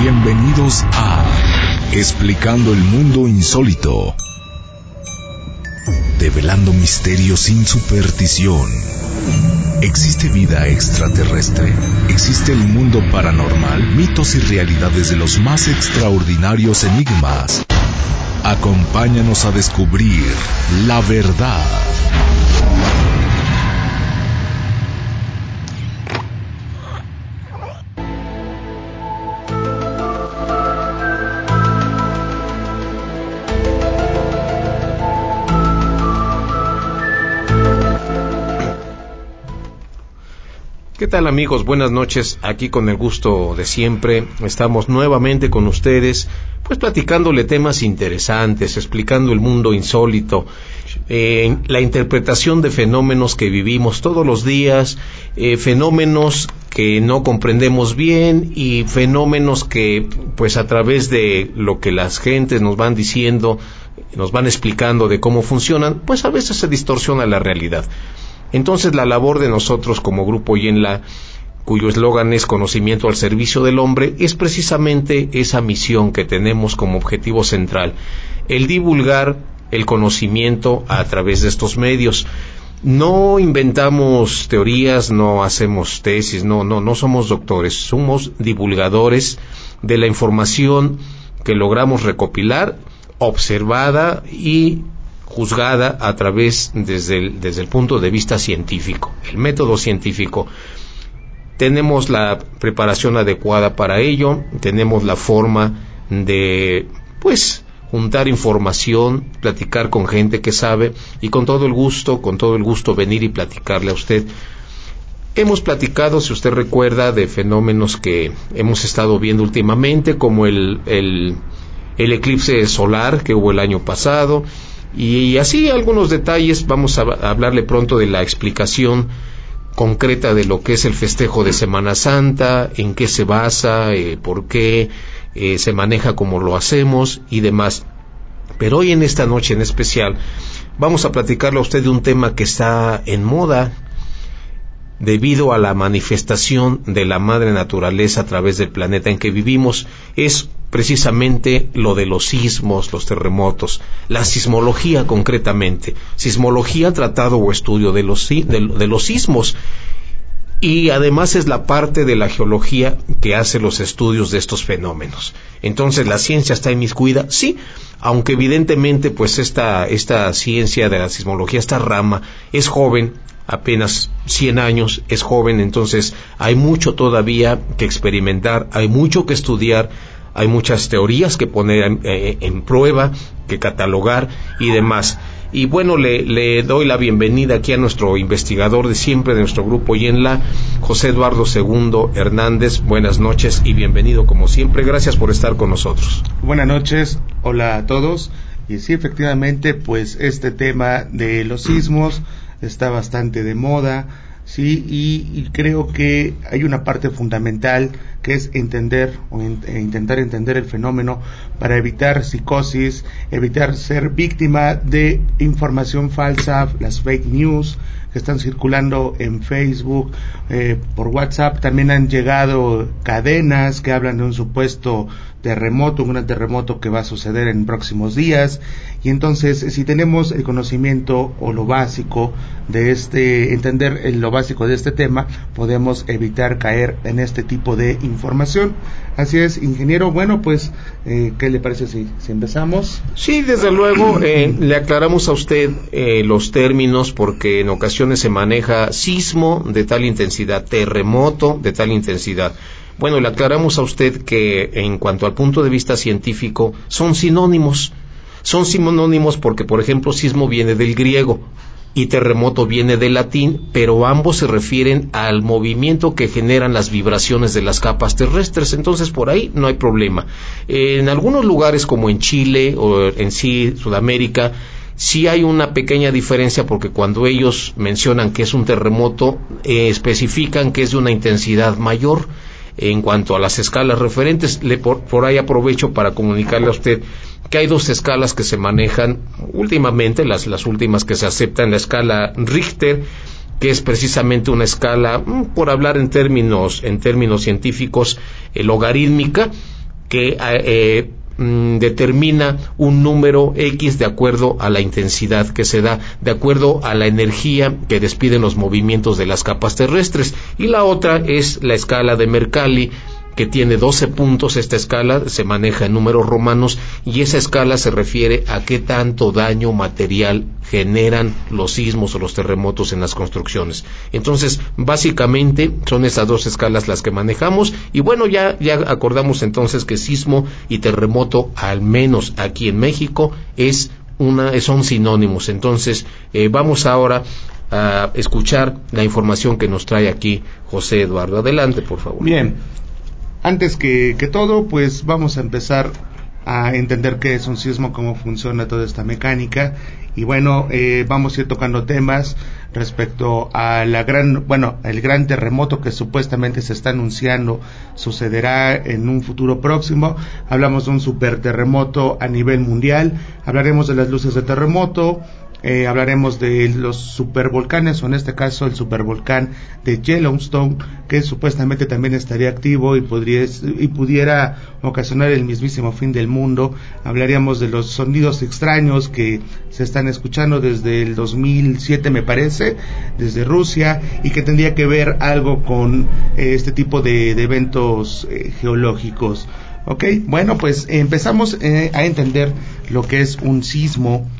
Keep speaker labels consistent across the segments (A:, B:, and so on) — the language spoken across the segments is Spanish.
A: Bienvenidos a Explicando el Mundo Insólito. Develando misterios sin superstición. ¿Existe vida extraterrestre? ¿Existe el mundo paranormal? Mitos y realidades de los más extraordinarios enigmas. Acompáñanos a descubrir la verdad.
B: ¿Qué tal amigos? Buenas noches. Aquí con el gusto de siempre. Estamos nuevamente con ustedes, pues platicándole temas interesantes, explicando el mundo insólito, eh, la interpretación de fenómenos que vivimos todos los días, eh, fenómenos que no comprendemos bien y fenómenos que, pues a través de lo que las gentes nos van diciendo, nos van explicando de cómo funcionan, pues a veces se distorsiona la realidad. Entonces la labor de nosotros como grupo Yenla, cuyo eslogan es conocimiento al servicio del hombre, es precisamente esa misión que tenemos como objetivo central, el divulgar el conocimiento a través de estos medios. No inventamos teorías, no hacemos tesis, no, no, no somos doctores, somos divulgadores de la información que logramos recopilar, observada y juzgada a través desde el, desde el punto de vista científico, el método científico. Tenemos la preparación adecuada para ello, tenemos la forma de, pues, juntar información, platicar con gente que sabe y con todo el gusto, con todo el gusto venir y platicarle a usted. Hemos platicado, si usted recuerda, de fenómenos que hemos estado viendo últimamente, como el, el, el eclipse solar que hubo el año pasado, y así algunos detalles, vamos a hablarle pronto de la explicación concreta de lo que es el festejo de Semana Santa, en qué se basa, eh, por qué eh, se maneja como lo hacemos y demás. Pero hoy en esta noche en especial vamos a platicarle a usted de un tema que está en moda debido a la manifestación de la madre naturaleza a través del planeta en que vivimos. Es precisamente lo de los sismos, los terremotos, la sismología concretamente, sismología, tratado o estudio de los, de, los sismos. Y además es la parte de la geología que hace los estudios de estos fenómenos. Entonces, ¿la ciencia está inmiscuida? Sí, aunque evidentemente pues esta, esta ciencia de la sismología, esta rama, es joven, apenas 100 años, es joven, entonces hay mucho todavía que experimentar, hay mucho que estudiar, hay muchas teorías que poner en, eh, prueba, que catalogar y demás. Y bueno, le, doy la bienvenida aquí a nuestro investigador de siempre de nuestro grupo Yenla, José Eduardo II Hernández. Buenas noches y bienvenido como siempre. Gracias por estar con nosotros.
C: Buenas noches, hola a todos. Y sí, efectivamente, pues este tema de los sismos está bastante de moda ¿sí? Y, creo que hay una parte fundamental que es entender o e intentar entender el fenómeno para evitar psicosis, evitar ser víctima de información falsa, las fake news que están circulando en Facebook, eh, por WhatsApp. También han llegado cadenas que hablan de un supuesto terremoto, un gran terremoto que va a suceder en próximos días. Y entonces, si tenemos el conocimiento o lo básico de este, entender lo básico de este tema, podemos evitar caer en este tipo de información. Así es, ingeniero. Bueno, pues, eh, ¿qué le parece si, si, empezamos?
B: Sí, desde luego, eh, le aclaramos a usted eh, los términos porque en ocasiones se maneja sismo de tal intensidad, terremoto de tal intensidad. Bueno, le aclaramos a usted que en cuanto al punto de vista científico son sinónimos. Son sinónimos porque, por ejemplo, sismo viene del griego y terremoto viene del latín, pero ambos se refieren al movimiento que generan las vibraciones de las capas terrestres, entonces por ahí no hay problema. En algunos lugares como en Chile o en sí Sudamérica, sí hay una pequeña diferencia porque cuando ellos mencionan que es un terremoto, eh, especifican que es de una intensidad mayor en cuanto a las escalas referentes. Le, por, por, ahí aprovecho para comunicarle a usted que hay dos escalas que se manejan últimamente, las, las últimas que se aceptan, la escala Richter, que es precisamente una escala, mm, por hablar en términos, en términos científicos, eh, logarítmica, que eh, mm, determina un número X de acuerdo a la intensidad que se da, de acuerdo a la energía que despiden los movimientos de las capas terrestres. Y la otra es la escala de Mercalli, que tiene 12 puntos esta escala, se maneja en números romanos y esa escala se refiere a qué tanto daño material generan los sismos o los terremotos en las construcciones. Entonces, básicamente son esas dos escalas las que manejamos y bueno, ya, ya acordamos entonces que sismo y terremoto, al menos aquí en México, es una, son sinónimos. Entonces, eh, vamos ahora a escuchar la información que nos trae aquí José Eduardo. Adelante, por favor.
C: Bien, antes que, que, todo, pues vamos a empezar a entender qué es un sismo, cómo funciona toda esta mecánica. Y bueno, eh, vamos a ir tocando temas respecto a la gran, bueno, el gran terremoto que supuestamente se está anunciando sucederá en un futuro próximo. Hablamos de un super terremoto a nivel mundial. Hablaremos de las luces de terremoto, eh, hablaremos de los supervolcanes, o en este caso el supervolcán de Yellowstone, que supuestamente también estaría activo y, podría, y pudiera ocasionar el mismísimo fin del mundo. Hablaríamos de los sonidos extraños que se están escuchando desde el 2007, me parece, desde Rusia, y que tendría que ver algo con eh, este tipo de, eventos eh, geológicos. Ok, bueno, pues empezamos a entender lo que es un sismo.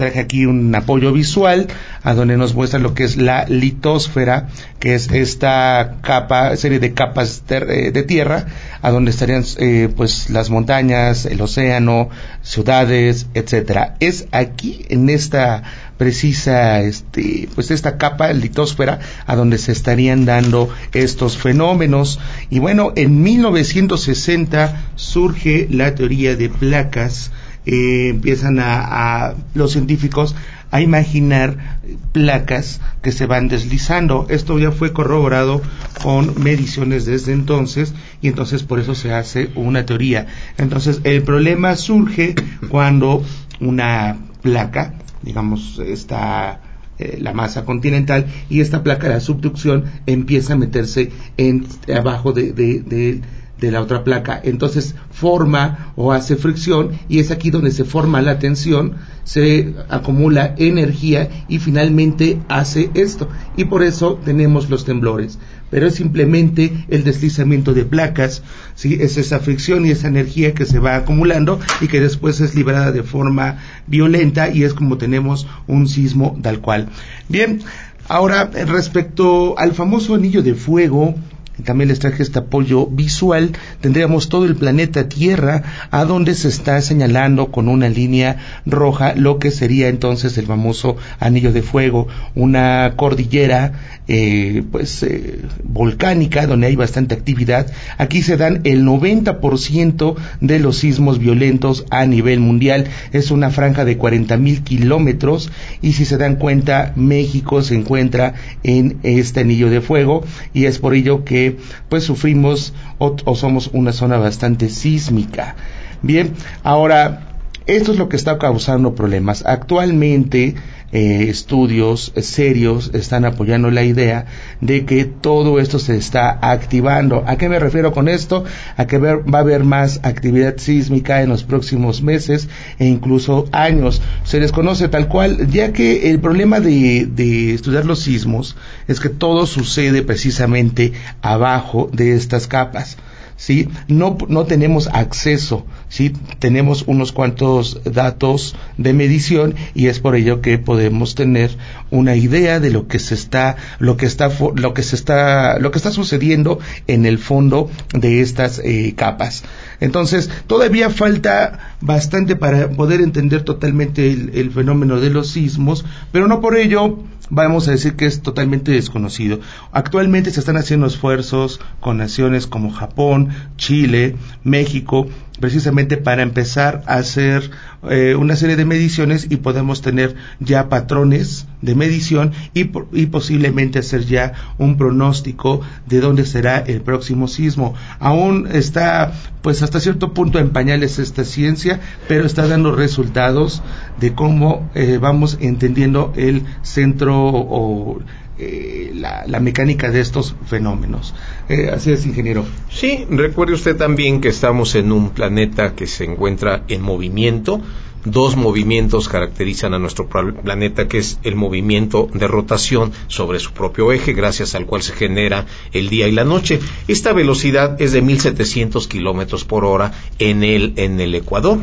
C: Traje aquí un apoyo visual a donde nos muestra lo que es la litosfera, que es esta capa, serie de capas de, de tierra, a donde estarían eh, pues las montañas, el océano, ciudades, etcétera. Es aquí en esta precisa este pues esta capa litosfera a donde se estarían dando estos fenómenos y bueno en 1960 surge la teoría de placas eh, empiezan a, los científicos a imaginar placas que se van deslizando. Esto ya fue corroborado con mediciones desde entonces y entonces por eso se hace una teoría. Entonces el problema surge cuando una placa, digamos, está eh, la masa continental y esta placa de subducción empieza a meterse en abajo de, de de la otra placa. Entonces forma o hace fricción y es aquí donde se forma la tensión, se acumula energía y finalmente hace esto. Y por eso tenemos los temblores. Pero es simplemente el deslizamiento de placas, ¿sí? es esa fricción y esa energía que se va acumulando y que después es liberada de forma violenta y es como tenemos un sismo tal cual. Bien, ahora respecto al famoso anillo de fuego, también les traje este apoyo visual, tendríamos todo el planeta Tierra a donde se está señalando con una línea roja lo que sería entonces el famoso anillo de fuego, una cordillera eh, pues eh, volcánica donde hay bastante actividad. Aquí se dan el 90% de los sismos violentos a nivel mundial. Es una franja de 40 mil kilómetros y si se dan cuenta México se encuentra en este anillo de fuego y es por ello que pues sufrimos o, somos una zona bastante sísmica. Bien, ahora esto es lo que está causando problemas. Actualmente eh, estudios serios están apoyando la idea de que todo esto se está activando. ¿A qué me refiero con esto? A que va a haber más actividad sísmica en los próximos meses e incluso años. Se desconoce tal cual, ya que el problema de, de estudiar los sismos es que todo sucede precisamente abajo de estas capas. ¿Sí? No, no tenemos acceso, ¿sí? Tenemos unos cuantos datos de medición y es por ello que podemos tener una idea de lo que se está, lo que está, lo que se está, lo que está sucediendo en el fondo de estas eh, capas. Entonces, todavía falta bastante para poder entender totalmente el fenómeno de los sismos, pero no por ello vamos a decir que es totalmente desconocido. Actualmente se están haciendo esfuerzos con naciones como Japón, Chile, México, precisamente para empezar a hacer eh, una serie de mediciones y podemos tener ya patrones de medición y, y, posiblemente hacer ya un pronóstico de dónde será el próximo sismo. Aún está, pues hasta cierto punto en pañales esta ciencia, pero está dando resultados de cómo eh, vamos entendiendo el centro o eh, la, mecánica de estos fenómenos. Eh, así es, ingeniero.
B: Sí, recuerde usted también que estamos en un planeta que se encuentra en movimiento. Dos movimientos caracterizan a nuestro planeta, que es el movimiento de rotación sobre su propio eje, gracias al cual se genera el día y la noche. Esta velocidad es de 1700 kilómetros por hora en el, en el Ecuador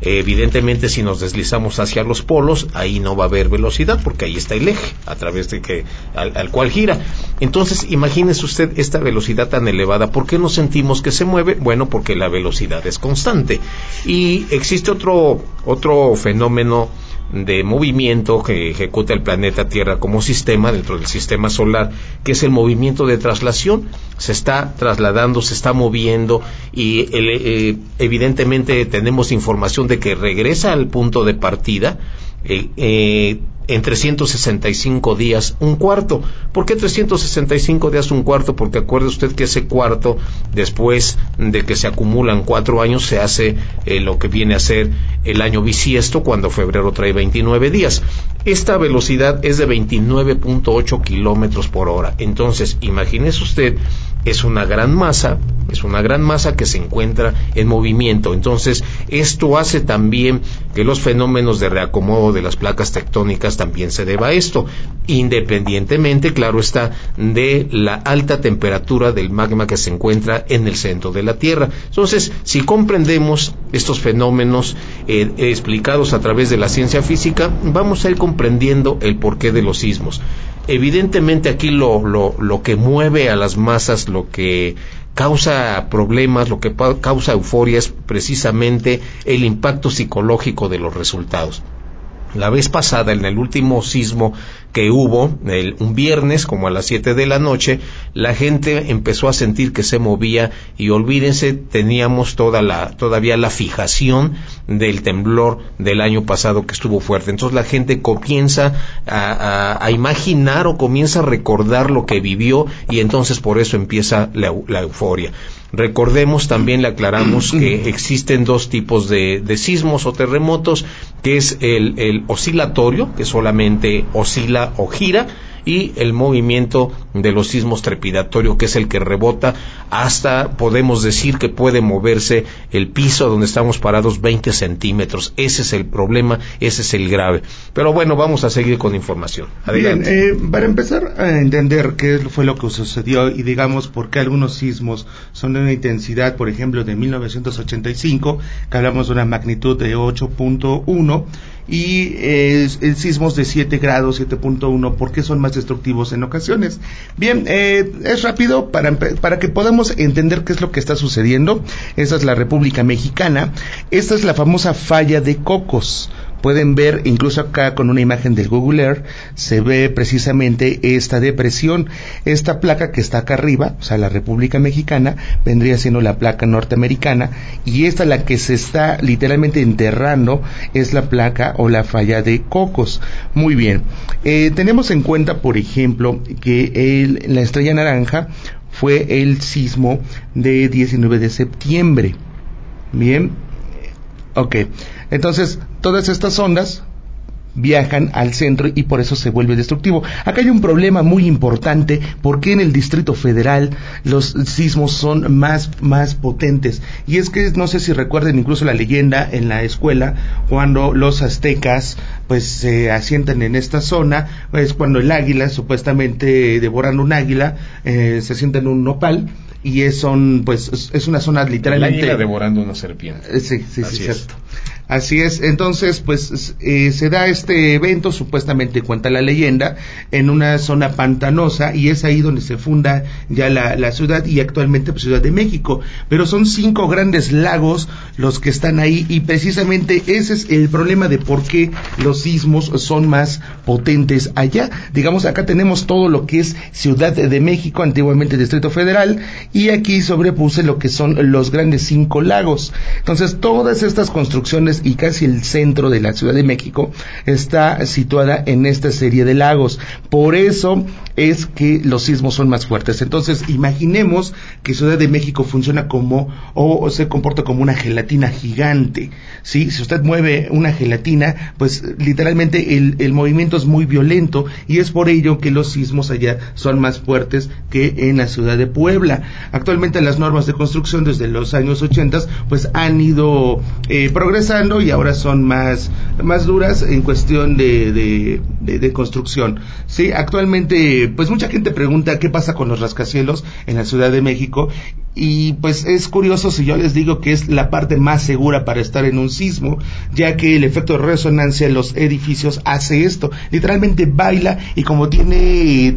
B: Evidentemente, si nos deslizamos hacia los polos, ahí no va a haber velocidad porque ahí está el eje a través de que al, cual gira. Entonces, imagínese usted esta velocidad tan elevada. ¿Por qué no sentimos que se mueve? Bueno, porque la velocidad es constante. Y existe otro otro fenómeno de movimiento que ejecuta el planeta Tierra como sistema dentro del sistema solar, que es el movimiento de traslación. Se está trasladando, se está moviendo y eh, evidentemente tenemos información de que regresa al punto de partida. Eh, en 365 días un cuarto. ¿Por qué 365 días un cuarto? Porque acuerde usted que ese cuarto, después de que se acumulan cuatro años, se hace eh, lo que viene a ser el año bisiesto, cuando febrero trae 29 días. Esta velocidad es de 29.8 kilómetros por hora. Entonces, imagínese usted es una gran masa, es una gran masa que se encuentra en movimiento. Entonces, esto hace también que los fenómenos de reacomodo de las placas tectónicas también se deba a esto, independientemente, claro está, de la alta temperatura del magma que se encuentra en el centro de la Tierra. Entonces, si comprendemos estos fenómenos eh, explicados a través de la ciencia física, vamos a ir comprendiendo el porqué de los sismos. Evidentemente aquí lo, lo, lo que mueve a las masas, lo que causa problemas, lo que causa euforia es precisamente el impacto psicológico de los resultados. La vez pasada, en el último sismo que hubo, un viernes como a las 7 de la noche, la gente empezó a sentir que se movía y olvídense, teníamos toda la, todavía la fijación del temblor del año pasado que estuvo fuerte. Entonces la gente comienza a, imaginar o comienza a recordar lo que vivió y entonces por eso empieza la euforia. Recordemos, también le aclaramos que existen dos tipos de, sismos o terremotos, que es el, el oscilatorio, que solamente oscila o gira, y el movimiento de los sismos trepidatorio, que es el que rebota hasta, podemos decir que puede moverse el piso donde estamos parados 20 centímetros. Ese es el problema, ese es el grave. Pero bueno, vamos a seguir con información.
C: Adelante. Bien, eh, para empezar a entender qué fue lo que sucedió y digamos por qué algunos sismos son de una intensidad, por ejemplo, de 1985, que hablamos de una magnitud de 8.1, y eh, sismos de 7 grados, 7.1, porque son más destructivos en ocasiones. Bien, eh, es rápido para, para que podamos entender qué es lo que está sucediendo. Esta es la República Mexicana. Esta es la famosa falla de Cocos pueden ver incluso acá con una imagen del Google Earth se ve precisamente esta depresión. Esta placa que está acá arriba o sea la República Mexicana vendría siendo la placa norteamericana y esta la que se está literalmente enterrando es la placa o la falla de Cocos. Muy bien. Eh, tenemos en cuenta por ejemplo que la estrella naranja fue el sismo de 19 de septiembre. Bien. Ok entonces, todas estas ondas viajan al centro y por eso se vuelve destructivo. Acá hay un problema muy importante porque en el Distrito Federal los sismos son más, más potentes. Y es que no sé si recuerden incluso la leyenda en la escuela cuando los aztecas pues se asientan en esta zona, es cuando el águila, supuestamente devorando un águila, eh, se sienta en un nopal y es, son, pues, es, una zona literalmente...
B: La devorando una serpiente.
C: Eh, sí, sí, sí, cierto. Así es, entonces pues eh, se da este evento, supuestamente cuenta la leyenda, en una zona pantanosa y es ahí donde se funda ya la, ciudad y actualmente pues, Ciudad de México. Pero son cinco grandes lagos los que están ahí y precisamente ese es el problema de por qué los sismos son más potentes allá. Digamos, acá tenemos todo lo que es Ciudad de México, antiguamente Distrito Federal, y aquí sobrepuse lo que son los grandes cinco lagos. Entonces todas estas construcciones y casi el centro de la Ciudad de México está situada en esta serie de lagos. Por eso es que los sismos son más fuertes. Entonces, imaginemos que Ciudad de México funciona como o, se comporta como una gelatina gigante. ¿sí? Si usted mueve una gelatina, pues literalmente el, movimiento es muy violento y es por ello que los sismos allá son más fuertes que en la ciudad de Puebla. Actualmente las normas de construcción desde los años 80 pues han ido eh, progresando y ahora son más, más duras en cuestión de, de, construcción. Sí, actualmente, pues mucha gente pregunta qué pasa con los rascacielos en la Ciudad de México y pues es curioso si yo les digo que es la parte más segura para estar en un sismo, ya que el efecto de resonancia en los edificios hace esto, literalmente baila y como tiene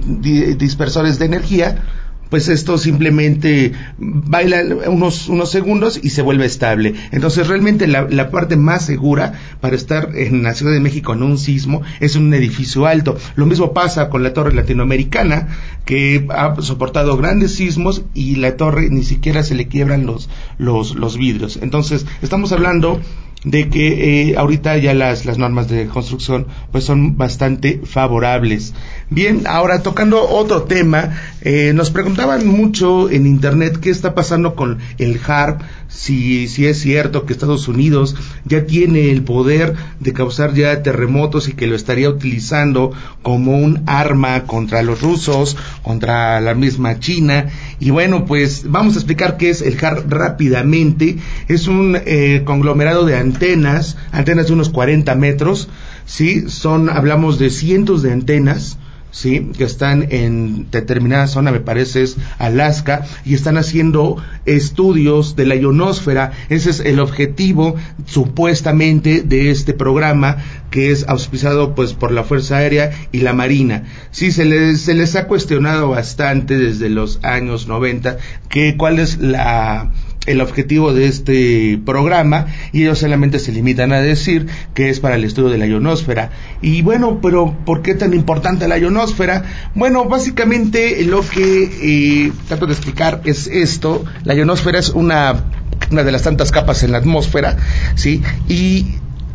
C: dispersores de energía, pues esto simplemente baila unos, unos segundos y se vuelve estable. Entonces realmente la, la, parte más segura para estar en la Ciudad de México en un sismo es un edificio alto. Lo mismo pasa con la torre latinoamericana que ha soportado grandes sismos y la torre ni siquiera se le quiebran los, los, los vidrios. Entonces estamos hablando de que eh, ahorita ya las, las normas de construcción pues son bastante favorables. Bien, ahora tocando otro tema, eh, nos preguntaban mucho en internet qué está pasando con el HARP, si, si es cierto que Estados Unidos ya tiene el poder de causar ya terremotos y que lo estaría utilizando como un arma contra los rusos, contra la misma China. Y bueno, pues vamos a explicar qué es el HARP rápidamente. Es un eh, conglomerado de antenas, antenas de unos 40 metros, ¿sí? Son, hablamos de cientos de antenas, ¿sí? que están en determinada zona, me parece es Alaska, y están haciendo estudios de la ionosfera. Ese es el objetivo supuestamente de este programa que es auspiciado pues por la Fuerza Aérea y la Marina. Sí, se les, se les ha cuestionado bastante desde los años 90 que cuál es la el objetivo de este programa y ellos solamente se limitan a decir que es para el estudio de la ionosfera. Y bueno, pero ¿por qué tan importante la ionosfera? Bueno, básicamente lo que eh, trato de explicar es esto. La ionosfera es una, una de las tantas capas en la atmósfera, ¿sí? Y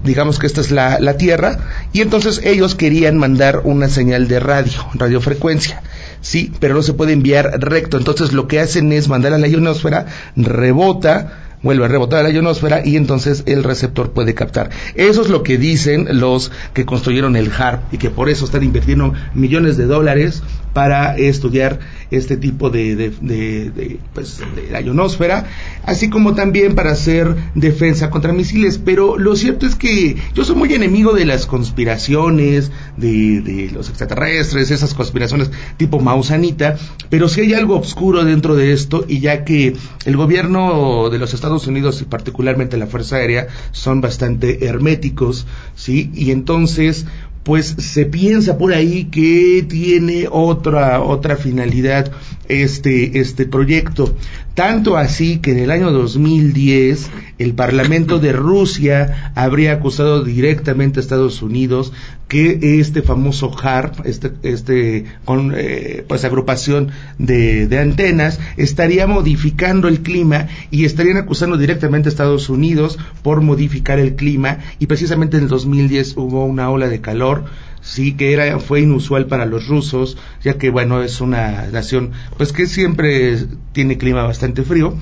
C: digamos que esta es la, la, Tierra, y entonces ellos querían mandar una señal de radio, radiofrecuencia. Sí, pero no se puede enviar recto. Entonces lo que hacen es mandar a la ionosfera, rebota, vuelve a rebotar la ionosfera y entonces el receptor puede captar. Eso es lo que dicen los que construyeron el HARP y que por eso están invirtiendo millones de dólares para estudiar este tipo de, de, de, pues, de la ionosfera, así como también para hacer defensa contra misiles. Pero lo cierto es que yo soy muy enemigo de las conspiraciones, de, los extraterrestres, esas conspiraciones tipo Mausanita, pero si hay algo oscuro dentro de esto, y ya que el gobierno de los Estados Unidos y particularmente la Fuerza Aérea son bastante herméticos, ¿sí? Y entonces, pues se piensa por ahí que tiene otra otra finalidad este este proyecto tanto así que en el año 2010 el Parlamento de Rusia habría acusado directamente a Estados Unidos que este famoso HARP, este, este con, eh, pues agrupación de, de, antenas, estaría modificando el clima y estarían acusando directamente a Estados Unidos por modificar el clima. Y precisamente en el 2010 hubo una ola de calor sí que era fue inusual para los rusos ya que bueno es una nación pues que siempre tiene clima bastante frío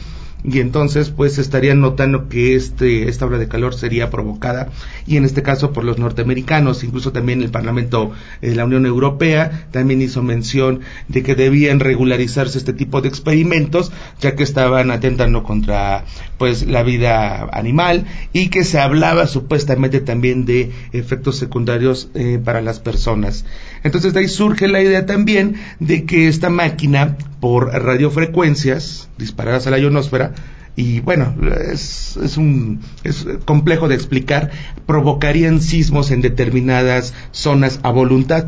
C: y entonces pues estarían notando que este esta ola de calor sería provocada y en este caso por los norteamericanos. Incluso también el Parlamento de la Unión Europea también hizo mención de que debían regularizarse este tipo de experimentos ya que estaban atentando contra pues la vida animal y que se hablaba supuestamente también de efectos secundarios eh, para las personas. Entonces de ahí surge la idea también de que esta máquina por radiofrecuencias disparadas a la ionosfera y bueno, es, es, un es complejo de explicar, provocarían sismos en determinadas zonas a voluntad.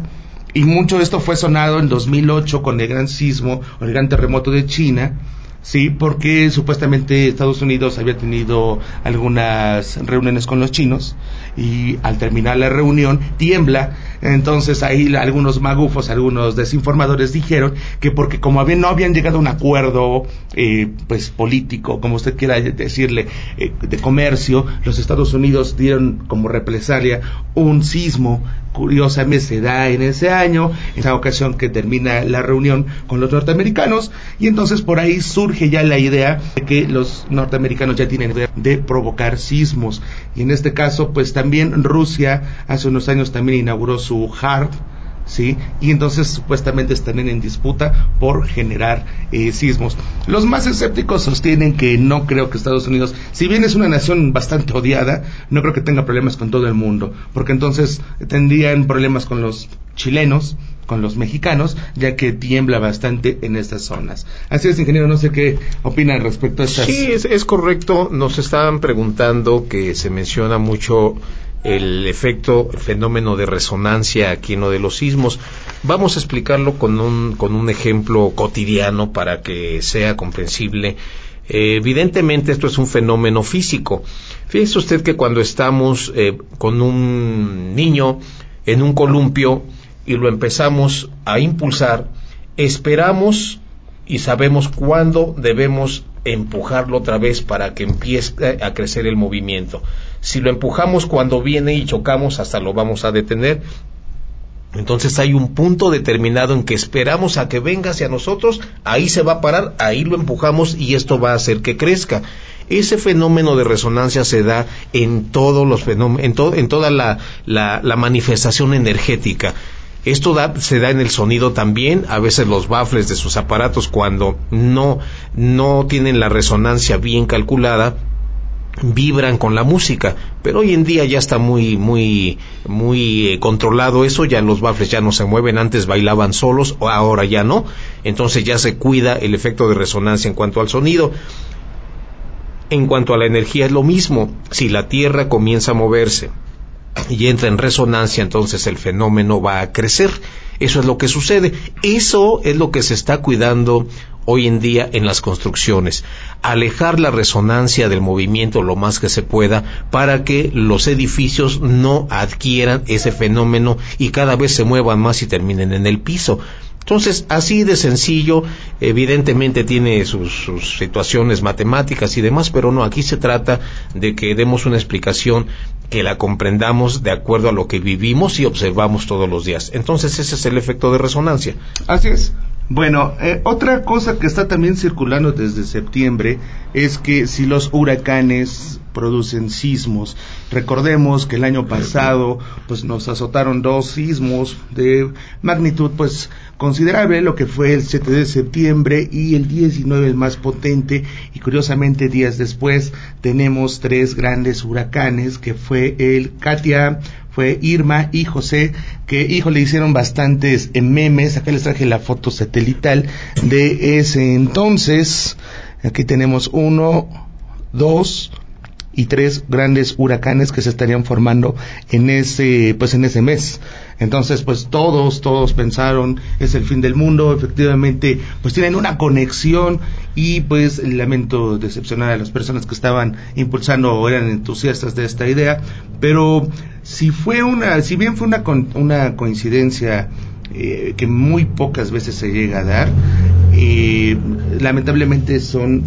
C: Y mucho de esto fue sonado en 2008 con el gran sismo o el gran terremoto de China, Sí, porque supuestamente Estados Unidos había tenido algunas reuniones con los chinos y al terminar la reunión tiembla. Entonces ahí algunos magufos, algunos desinformadores dijeron que porque como no habían llegado a un acuerdo eh, pues político, como usted quiera decirle, eh, de comercio, los Estados Unidos dieron como represalia un sismo curiosamente se da en ese año, en esa ocasión que termina la reunión con los norteamericanos, y entonces por ahí surge ya la idea de que los norteamericanos ya tienen idea de provocar sismos. Y en este caso, pues también Rusia hace unos años también inauguró su HARP, ¿sí? Y entonces supuestamente están en disputa por generar eh, sismos. Los más escépticos sostienen que no creo que Estados Unidos, si bien es una nación bastante odiada, no creo que tenga problemas con todo el mundo, porque entonces tendrían problemas con los chilenos, con los mexicanos, ya que tiembla bastante en estas zonas. Así es, ingeniero, no sé qué opina respecto a.
B: Sí, es, es correcto. Nos estaban preguntando que se menciona mucho el efecto, el fenómeno de resonancia aquí en lo de los sismos. Vamos a explicarlo con un, con un ejemplo cotidiano para que sea comprensible. Eh, evidentemente esto es un fenómeno físico. Fíjese usted que cuando estamos eh, con un niño en un columpio y lo empezamos a impulsar, esperamos y sabemos cuándo debemos empujarlo otra vez para que empiece a crecer el movimiento. Si lo empujamos cuando viene y chocamos, hasta lo vamos a detener. Entonces hay un punto determinado en que esperamos a que venga hacia nosotros, ahí se va a parar, ahí lo empujamos y esto va a hacer que crezca. Ese fenómeno de resonancia se da en todos los fenómenos, en, en toda la, la manifestación energética. Esto se da en el sonido también, a veces los baffles de sus aparatos cuando no, no tienen la resonancia bien calculada, vibran con la música, pero hoy en día ya está muy muy muy eh, controlado eso, ya los baffles ya no se mueven, antes bailaban solos, ahora ya no, entonces ya se cuida el efecto de resonancia en cuanto al sonido. En cuanto a la energía es lo mismo, si la Tierra comienza a moverse, y entra en resonancia, entonces el fenómeno va a crecer. Eso es lo que sucede. Eso es lo que se está cuidando hoy en día en las construcciones. Alejar la resonancia del movimiento lo más que se pueda para que los edificios no adquieran ese fenómeno y cada vez se muevan más y terminen en el piso. Entonces, así de sencillo, evidentemente tiene sus, situaciones matemáticas y demás, pero no, aquí se trata de que demos una explicación que la comprendamos de acuerdo a lo que vivimos y observamos todos los días. Entonces, ese es el efecto de resonancia.
C: Así es. Bueno, eh, otra cosa que está también circulando desde septiembre es que si los huracanes producen sismos, recordemos que el año pasado pues nos azotaron dos sismos de magnitud pues considerable, lo que fue el 7 de septiembre y el 19 el más potente y curiosamente días después tenemos tres grandes huracanes que fue el Katia, fue Irma y José, que hijo le hicieron bastantes memes, acá les traje la foto satelital de ese entonces, aquí tenemos uno, dos, y tres grandes huracanes que se estarían formando en ese pues en ese mes entonces pues todos todos pensaron es el fin del mundo efectivamente pues tienen una conexión y pues lamento decepcionar a las personas que estaban impulsando o eran entusiastas de esta idea. Pero si fue una si bien fue una una coincidencia eh, que muy pocas veces se llega a dar eh, lamentablemente son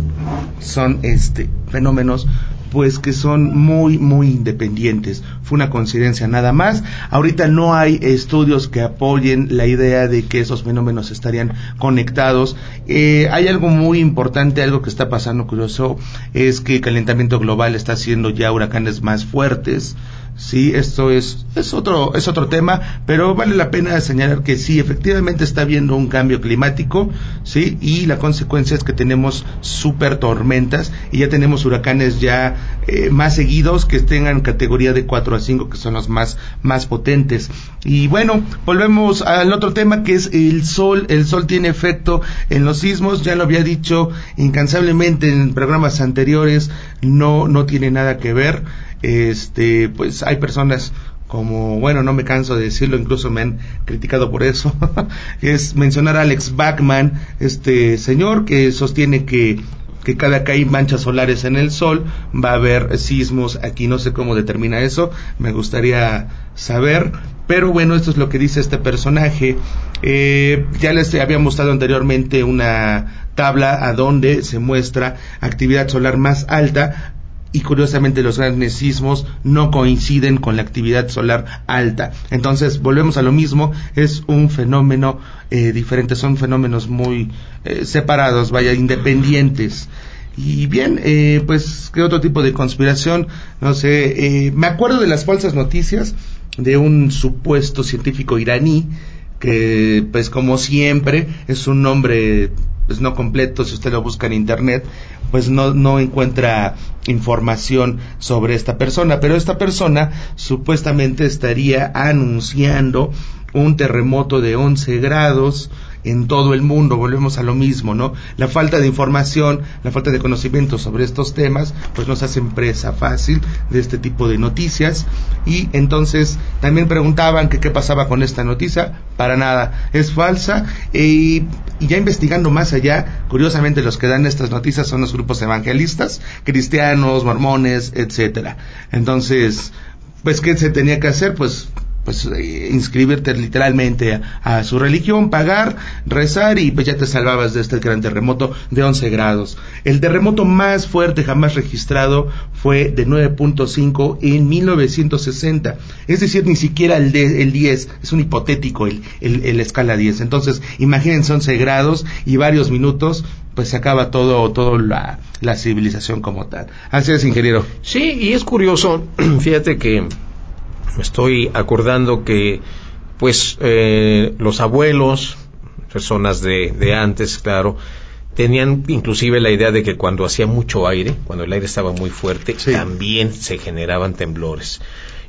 C: son este fenómenos pues que son muy, muy independientes. Fue una coincidencia nada más. Ahorita no hay estudios que apoyen la idea de que esos fenómenos estarían conectados. Eh, hay algo muy importante, algo que está pasando curioso, es que el calentamiento global está haciendo ya huracanes más fuertes. Sí, esto es, es otro, es otro tema, pero vale la pena señalar que sí, efectivamente está habiendo un cambio climático, sí, y la consecuencia es que tenemos super tormentas y ya tenemos huracanes ya eh, más seguidos que tengan categoría de 4 a 5, que son los más, más potentes. Y bueno, volvemos al otro tema que es el sol. El sol tiene efecto en los sismos, ya lo había dicho incansablemente en programas anteriores, no, no tiene nada que ver. Este, pues hay personas como, bueno, no me canso de decirlo, incluso me han criticado por eso, es mencionar a Alex Bachman, este señor que sostiene que que cada que hay manchas solares en el sol va a haber sismos, aquí no sé cómo determina eso, me gustaría saber, pero bueno, esto es lo que dice este personaje. Eh, ya les había mostrado anteriormente una tabla a donde se muestra actividad solar más alta y curiosamente los grandes sismos no coinciden con la actividad solar alta. Entonces volvemos a lo mismo, es un fenómeno eh, diferente, son fenómenos muy eh, separados, vaya, independientes. Y bien, eh, pues, ¿qué otro tipo de conspiración? No sé, me acuerdo de las falsas noticias de un supuesto científico iraní que, pues, como siempre, es un nombre pues no completo, si usted lo busca en internet, pues no, no encuentra información sobre esta persona, pero esta persona supuestamente estaría anunciando un terremoto de 11 grados en todo el mundo, volvemos a lo mismo, ¿no? La falta de información, la falta de conocimiento sobre estos temas, pues nos hace presa fácil de este tipo de noticias. Y entonces también preguntaban que qué pasaba con esta noticia, para nada, es falsa. y ya investigando más allá, curiosamente los que dan estas noticias son los grupos evangelistas, cristianos, mormones, etcétera. Entonces, pues, ¿qué se tenía que hacer? Pues pues eh, inscribirte literalmente a, su religión, pagar, rezar y pues ya te salvabas de este gran terremoto de 11 grados. El terremoto más fuerte jamás registrado fue de 9.5 en 1960, es decir, ni siquiera el, de, el 10, es un hipotético el, el, escala 10. Entonces, imagínense 11 grados y varios minutos, pues se acaba todo, todo la, la civilización como tal. Así es, ingeniero.
B: Sí, y es curioso, fíjate que me estoy acordando que, pues, eh, los abuelos, personas de, de antes, claro, tenían inclusive la idea de que cuando hacía mucho aire, cuando el aire estaba muy fuerte, también se generaban temblores.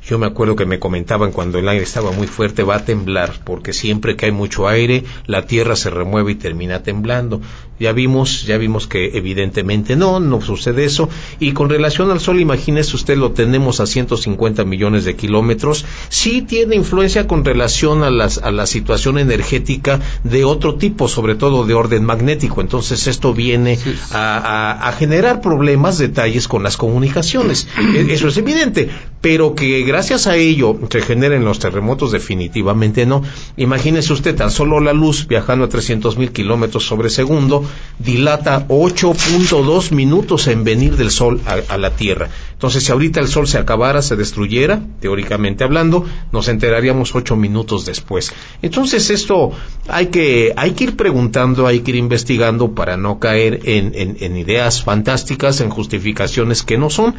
B: Yo me acuerdo que me comentaban cuando el aire estaba muy fuerte va a temblar, porque siempre que hay mucho aire, la tierra se remueve y termina temblando. Ya vimos, ya vimos que evidentemente no, no sucede eso. Y con relación al Sol, imagínese usted, lo tenemos a 150 millones de kilómetros. Sí tiene influencia con relación a, las, a la situación energética de otro tipo, sobre todo de orden magnético. Entonces esto viene a, a, generar problemas, detalles con las comunicaciones. E, eso es evidente. Pero que gracias a ello se generen los terremotos, definitivamente no. Imagínese usted tan solo la luz viajando a 300 mil kilómetros sobre segundo dilata 8.2 minutos en venir del Sol a, la Tierra. Entonces, si ahorita el Sol se acabara, se destruyera, teóricamente hablando, nos enteraríamos ocho minutos después. Entonces, esto hay que, hay que ir preguntando, hay que ir investigando para no caer en ideas fantásticas, en justificaciones que no son.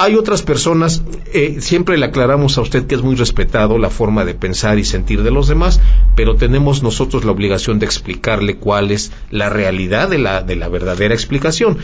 B: Hay otras personas, eh, siempre le aclaramos a usted que es muy respetado la forma de pensar y sentir de los demás, pero tenemos nosotros la obligación de explicarle cuál es la realidad de la, de la verdadera explicación.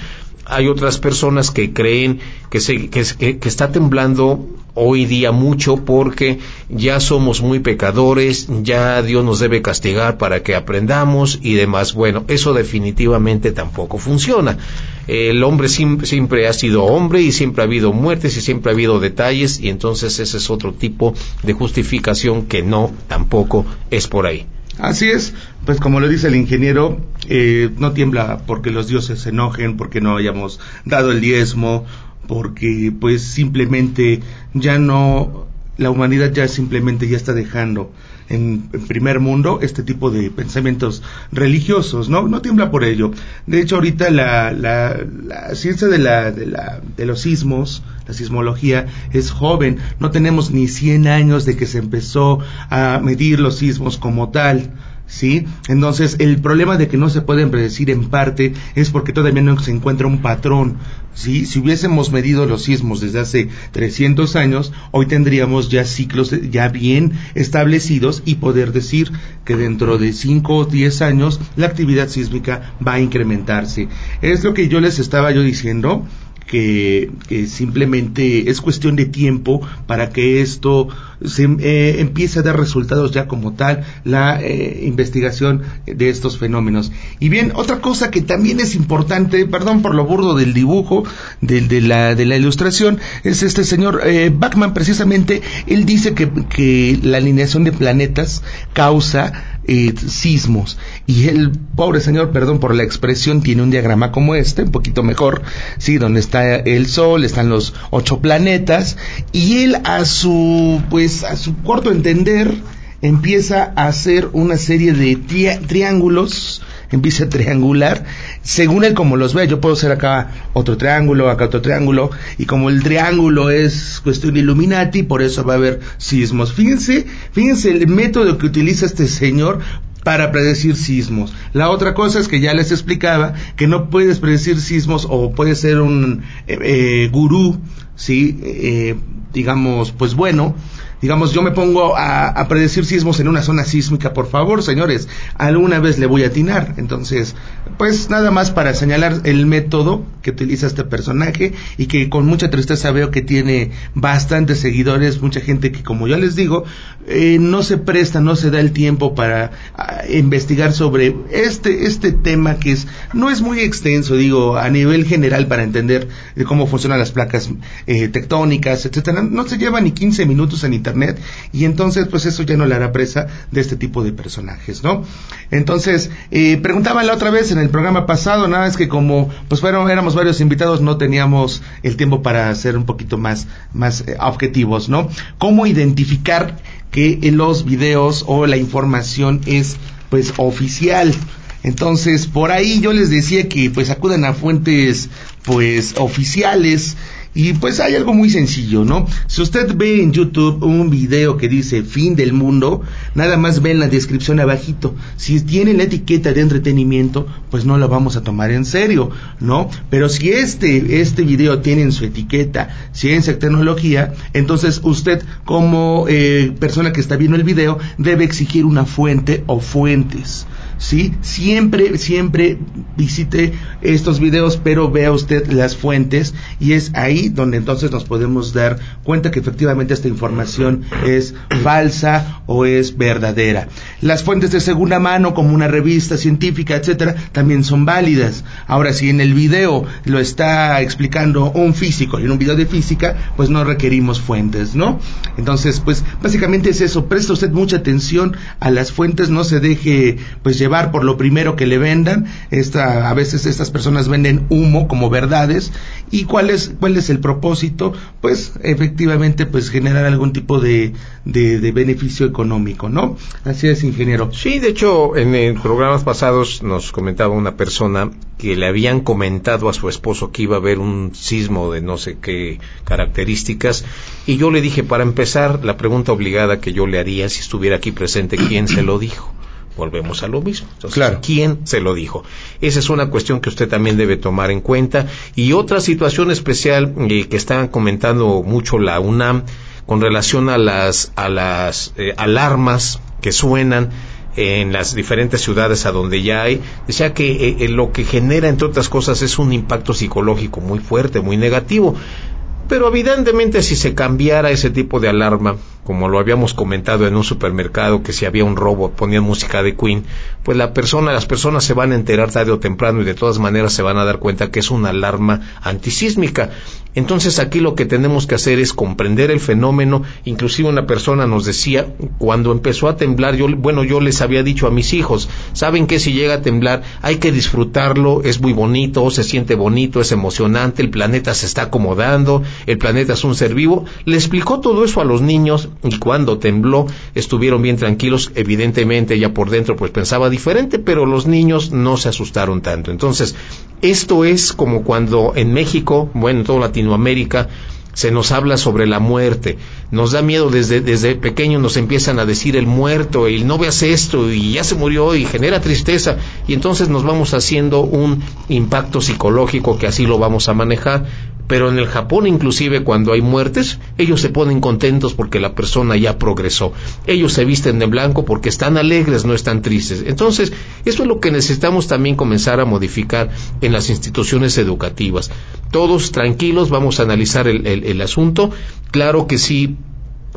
B: Hay otras personas que creen que, se, que, que está temblando hoy día mucho porque ya somos muy pecadores, ya Dios nos debe castigar para que aprendamos y demás. Bueno, eso definitivamente tampoco funciona. El hombre siempre, ha sido hombre y siempre ha habido muertes y siempre ha habido detalles y entonces ese es otro tipo de justificación que no tampoco es por ahí.
C: Así es, pues como lo dice el ingeniero, eh, no tiembla porque los dioses se enojen, porque no hayamos dado el diezmo, porque pues simplemente ya no, la humanidad ya simplemente ya está dejando en, primer mundo este tipo de pensamientos religiosos, ¿no? No tiembla por ello. De hecho, ahorita la, la, ciencia de, la, de, la, de los sismos, la sismología, es joven. No tenemos ni 100 años de que se empezó a medir los sismos como tal. ¿Sí? Entonces, el problema de que no se pueden predecir en parte es porque todavía no se encuentra un patrón, ¿sí? Si hubiésemos medido los sismos desde hace 300 años, hoy tendríamos ya ciclos ya bien establecidos y poder decir que dentro de 5 o 10 años la actividad sísmica va a incrementarse. Es lo que yo les estaba yo diciendo, que, simplemente es cuestión de tiempo para que esto se eh, empiece a dar resultados ya como tal la eh, investigación de estos fenómenos. Y bien, otra cosa que también es importante, perdón por lo burdo del dibujo, de, la, de la ilustración, es este señor eh, Bachman, precisamente, él dice que, que la alineación de planetas causa eh, sismos. Y el pobre señor, perdón por la expresión, tiene un diagrama como este, un poquito mejor, sí, donde está el Sol, están los ocho planetas, y él a su, pues, a su corto entender, empieza a hacer una serie de triángulos empieza a triangular según él como los ve. Yo puedo hacer acá otro triángulo, acá otro triángulo, y como el triángulo es cuestión de Illuminati, por eso va a haber sismos. Fíjense, fíjense el método que utiliza este señor para predecir sismos. La otra cosa es que ya les explicaba que no puedes predecir sismos o puedes ser un eh, eh, gurú, sí, eh, digamos, pues bueno, digamos, yo me pongo a, predecir sismos en una zona sísmica, por favor, señores, alguna vez le voy a atinar. Entonces, pues nada más para señalar el método que utiliza este personaje y que con mucha tristeza veo que tiene bastantes seguidores, mucha gente que, como ya les digo, eh, no se presta, no se da el tiempo para ah, investigar sobre este, este tema que es, no es muy extenso, digo, a nivel general para entender cómo funcionan las placas eh, tectónicas, etcétera. No se lleva ni 15 minutos en internet y entonces pues eso ya no le hará presa de este tipo de personajes, ¿no? Entonces, eh, la otra vez en el programa pasado, nada es que como pues fueron, éramos varios invitados, no teníamos el tiempo para ser un poquito más, más eh, objetivos, ¿no? ¿Cómo identificar que los videos o la información es pues oficial? Entonces, por ahí yo les decía que pues acudan a fuentes pues oficiales y pues hay algo muy sencillo, ¿no? Si usted ve en YouTube un video que dice fin del mundo, nada más ve en la descripción abajito. Si tiene la etiqueta de entretenimiento, pues no lo vamos a tomar en serio, ¿no? Pero si este, este video tiene en su etiqueta ciencia y tecnología, entonces usted como eh, persona que está viendo el video debe exigir una fuente o fuentes. ¿Sí? Siempre, siempre visite estos videos, pero vea usted las fuentes y es ahí donde entonces nos podemos dar cuenta que efectivamente esta información es falsa o es verdadera. Las fuentes de segunda mano, como una revista científica, etcétera, también son válidas. Ahora, si en el video lo está explicando un físico y en un video de física, pues no requerimos fuentes, ¿no? Entonces, pues básicamente es eso. Presta usted mucha atención a las fuentes, no se deje pues llevar por lo primero que le vendan. Esta, a veces estas personas venden humo como verdades. ¿Y cuál es, cuál es el propósito? Pues efectivamente pues generar algún tipo de, de, beneficio económico, ¿no? Así es, ingeniero.
B: Sí, de hecho, en, programas pasados nos comentaba una persona que le habían comentado a su esposo que iba a haber un sismo de no sé qué características y yo le dije para empezar la pregunta obligada que yo le haría si estuviera aquí presente quién se lo dijo volvemos a lo mismo.
C: claro.
B: ¿quién se lo dijo? Esa es una cuestión que usted también debe tomar en cuenta. Y otra situación especial eh, que estaban comentando mucho la UNAM con relación a las, a las eh, alarmas que suenan en las diferentes ciudades a donde ya hay, decía que eh, lo que genera, entre otras cosas, es un impacto psicológico muy fuerte, muy negativo. Pero evidentemente si se cambiara ese tipo de alarma como lo habíamos comentado en un supermercado, que si había un robo ponían música de Queen, pues la persona, las personas se van a enterar tarde o temprano y de todas maneras se van a dar cuenta que es una alarma antisísmica. Entonces aquí lo que tenemos que hacer es comprender el fenómeno. Inclusive una persona nos decía, cuando empezó a temblar, yo, bueno, yo les había dicho a mis hijos, saben que si llega a temblar hay que disfrutarlo, es muy bonito, se siente bonito, es emocionante, el planeta se está acomodando, el planeta es un ser vivo. Le explicó todo eso a los niños y cuando tembló estuvieron bien tranquilos, evidentemente ya por dentro pues pensaba diferente, pero los niños no se asustaron tanto. Entonces, esto es como cuando en México, bueno, en toda Latinoamérica, se nos habla sobre la muerte, nos da miedo desde, desde pequeño, nos empiezan a decir el muerto y no veas esto y ya se murió y genera tristeza. Y entonces nos vamos haciendo un impacto psicológico que así lo vamos a manejar, pero en el Japón inclusive cuando hay muertes, ellos se ponen contentos porque la persona ya progresó. Ellos se visten de blanco porque están alegres, no están tristes. Entonces, eso es lo que necesitamos también comenzar a modificar en las instituciones educativas. Todos tranquilos, vamos a analizar el, el asunto. Claro que sí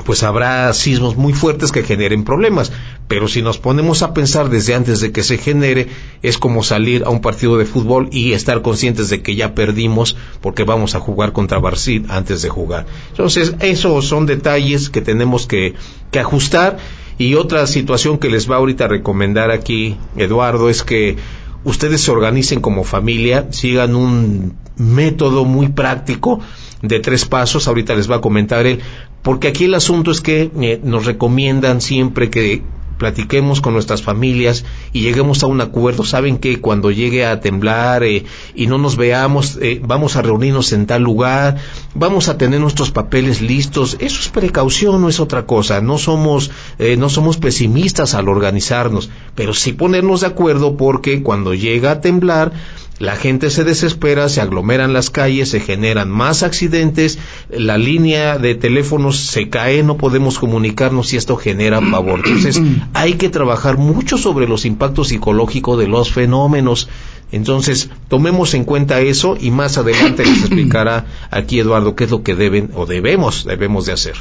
B: pues habrá sismos muy fuertes que generen problemas. Pero si nos ponemos a pensar desde antes de que se genere, es como salir a un partido de fútbol y estar conscientes de que ya perdimos porque vamos a jugar contra Brasil antes de jugar. Entonces, esos son detalles que tenemos que, que ajustar. Y otra situación que les va ahorita a recomendar aquí, Eduardo, es que ustedes se organicen como familia, sigan un método muy práctico de tres pasos, ahorita les va a comentar él, porque aquí el asunto es que eh, nos recomiendan siempre que platiquemos con nuestras familias y lleguemos a un acuerdo. Saben que cuando llegue a temblar eh, y no nos veamos, eh, vamos a reunirnos en tal lugar, vamos a tener nuestros papeles listos. Eso es precaución, no es otra cosa. No somos, no somos pesimistas al organizarnos, pero sí ponernos de acuerdo porque cuando llega a temblar, la gente se desespera, se aglomeran las calles, se generan más accidentes, la línea de teléfonos se cae, no podemos comunicarnos y esto genera pavor. Entonces, hay que trabajar mucho sobre los impactos psicológicos de los fenómenos. Entonces, tomemos en cuenta eso y más adelante les explicará aquí Eduardo qué es lo que deben o debemos, debemos de hacer.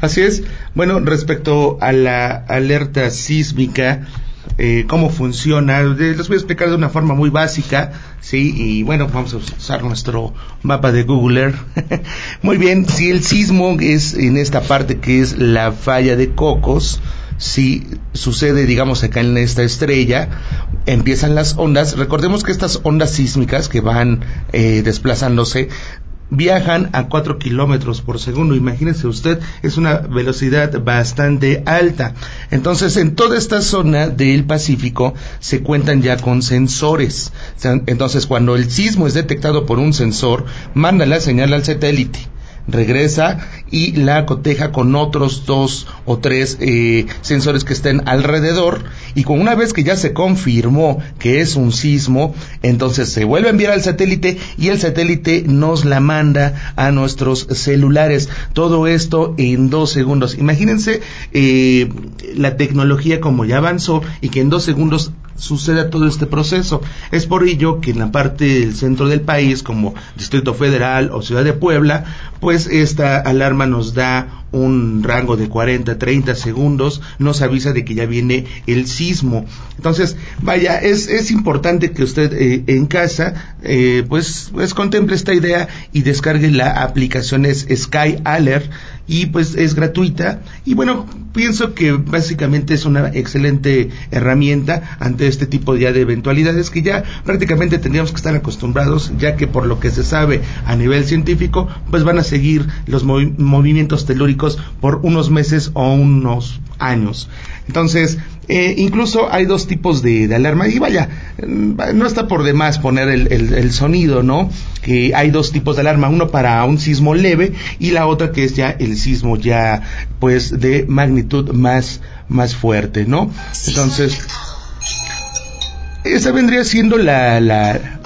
C: Así es. Bueno, respecto a la alerta sísmica, eh, cómo funciona. Les voy a explicar de una forma muy básica, ¿sí? Y bueno, vamos a usar nuestro mapa de Google muy bien, si el sismo es en esta parte que es la falla de Cocos, si sucede, digamos, acá en esta estrella, empiezan las ondas. Recordemos que estas ondas sísmicas que van eh, desplazándose viajan a 4 kilómetros por segundo. Imagínese usted, es una velocidad bastante alta. Entonces, en toda esta zona del Pacífico se cuentan ya con sensores. Entonces, cuando el sismo es detectado por un sensor, manda la señal al satélite regresa y la coteja con otros dos o tres eh, sensores que estén alrededor y con una vez que ya se confirmó que es un sismo, entonces se vuelve a enviar al satélite y el satélite nos la manda a nuestros celulares. Todo esto en dos segundos. Imagínense eh, la tecnología como ya avanzó y que en dos segundos suceda todo este proceso. Es por ello que en la parte del centro del país, como Distrito Federal o Ciudad de Puebla, pues esta alarma nos da un rango de 40, 30 segundos, nos avisa de que ya viene el sismo. Entonces, vaya, es, es importante que usted eh, en casa, eh, pues, pues contemple esta idea y descargue la aplicación es Sky Alert y pues es gratuita y bueno, pienso que básicamente es una excelente herramienta ante este tipo de eventualidades que ya prácticamente tendríamos que estar acostumbrados ya que por lo que se sabe a nivel científico pues van a seguir los movimientos telúricos por unos meses o unos años. Entonces, eh, incluso hay dos tipos de, alarma y vaya, mm, no está por demás poner el, sonido, ¿no? Que hay dos tipos de alarma, uno para un sismo leve y la otra que es ya el sismo ya pues de magnitud más, más fuerte, ¿no? Entonces, esa vendría siendo la... la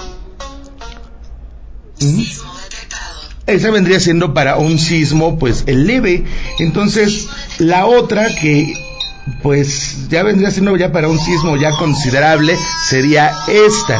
C: esa vendría siendo para un sismo pues el leve entonces la otra que pues ya vendría siendo ya para un sismo ya considerable, sería esta.